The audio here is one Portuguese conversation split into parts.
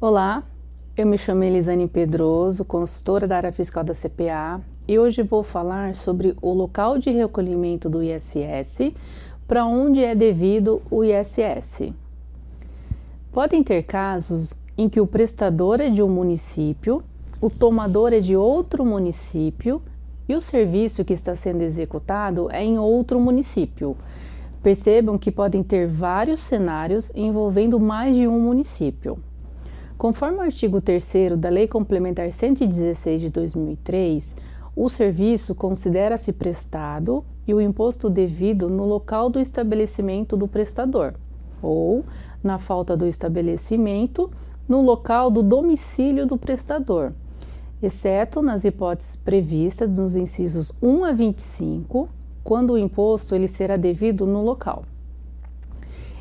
Olá, eu me chamo Elisane Pedroso, consultora da área fiscal da CPA, e hoje vou falar sobre o local de recolhimento do ISS, para onde é devido o ISS. Podem ter casos em que o prestador é de um município, o tomador é de outro município e o serviço que está sendo executado é em outro município. Percebam que podem ter vários cenários envolvendo mais de um município. Conforme o artigo 3 da Lei Complementar 116 de 2003, o serviço considera-se prestado e o imposto devido no local do estabelecimento do prestador, ou, na falta do estabelecimento, no local do domicílio do prestador, exceto nas hipóteses previstas nos incisos 1 a 25, quando o imposto ele será devido no local.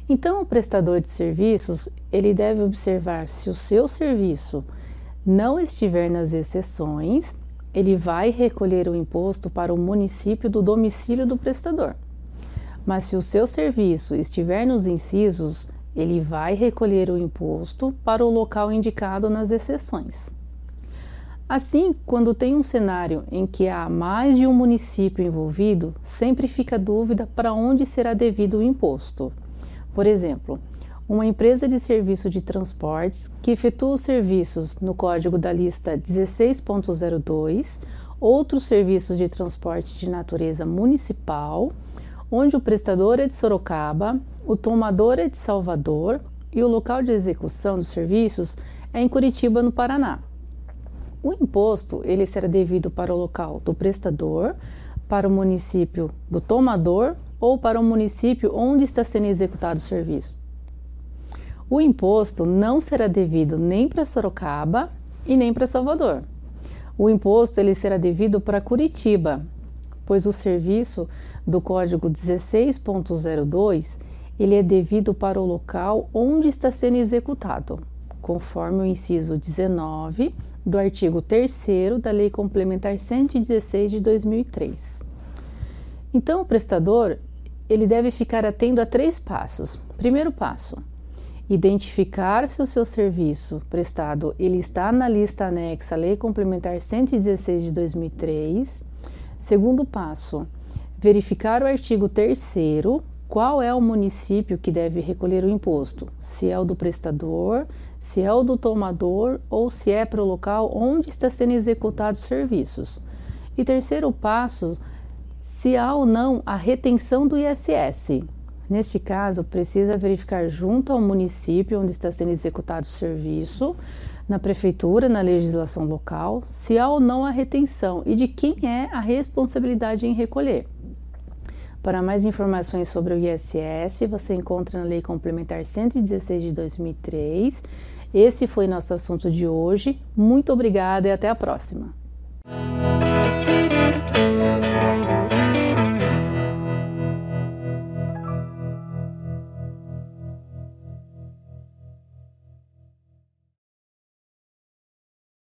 Então, o prestador de serviços, ele deve observar se o seu serviço não estiver nas exceções, ele vai recolher o imposto para o município do domicílio do prestador. Mas se o seu serviço estiver nos incisos, ele vai recolher o imposto para o local indicado nas exceções. Assim, quando tem um cenário em que há mais de um município envolvido, sempre fica dúvida para onde será devido o imposto. Por exemplo, uma empresa de serviço de transportes que efetua os serviços no código da lista 16.02, outros serviços de transporte de natureza municipal, onde o prestador é de Sorocaba, o tomador é de Salvador e o local de execução dos serviços é em Curitiba, no Paraná. O imposto ele será devido para o local do prestador, para o município do tomador ou para o município onde está sendo executado o serviço. O imposto não será devido nem para Sorocaba e nem para Salvador. O imposto ele será devido para Curitiba, pois o serviço do código 16.02 ele é devido para o local onde está sendo executado, conforme o inciso 19 do artigo 3 da Lei Complementar 116 de 2003. Então, o prestador ele deve ficar atento a três passos. Primeiro passo: identificar se o seu serviço prestado ele está na lista anexa à Lei Complementar 116 de 2003. Segundo passo: verificar o artigo 3 qual é o município que deve recolher o imposto, se é o do prestador, se é o do tomador ou se é para o local onde está sendo executado os serviços. E terceiro passo, se há ou não a retenção do ISS. Neste caso, precisa verificar junto ao município onde está sendo executado o serviço, na prefeitura, na legislação local, se há ou não a retenção e de quem é a responsabilidade em recolher. Para mais informações sobre o ISS, você encontra na Lei Complementar 116 de 2003. Esse foi nosso assunto de hoje. Muito obrigada e até a próxima.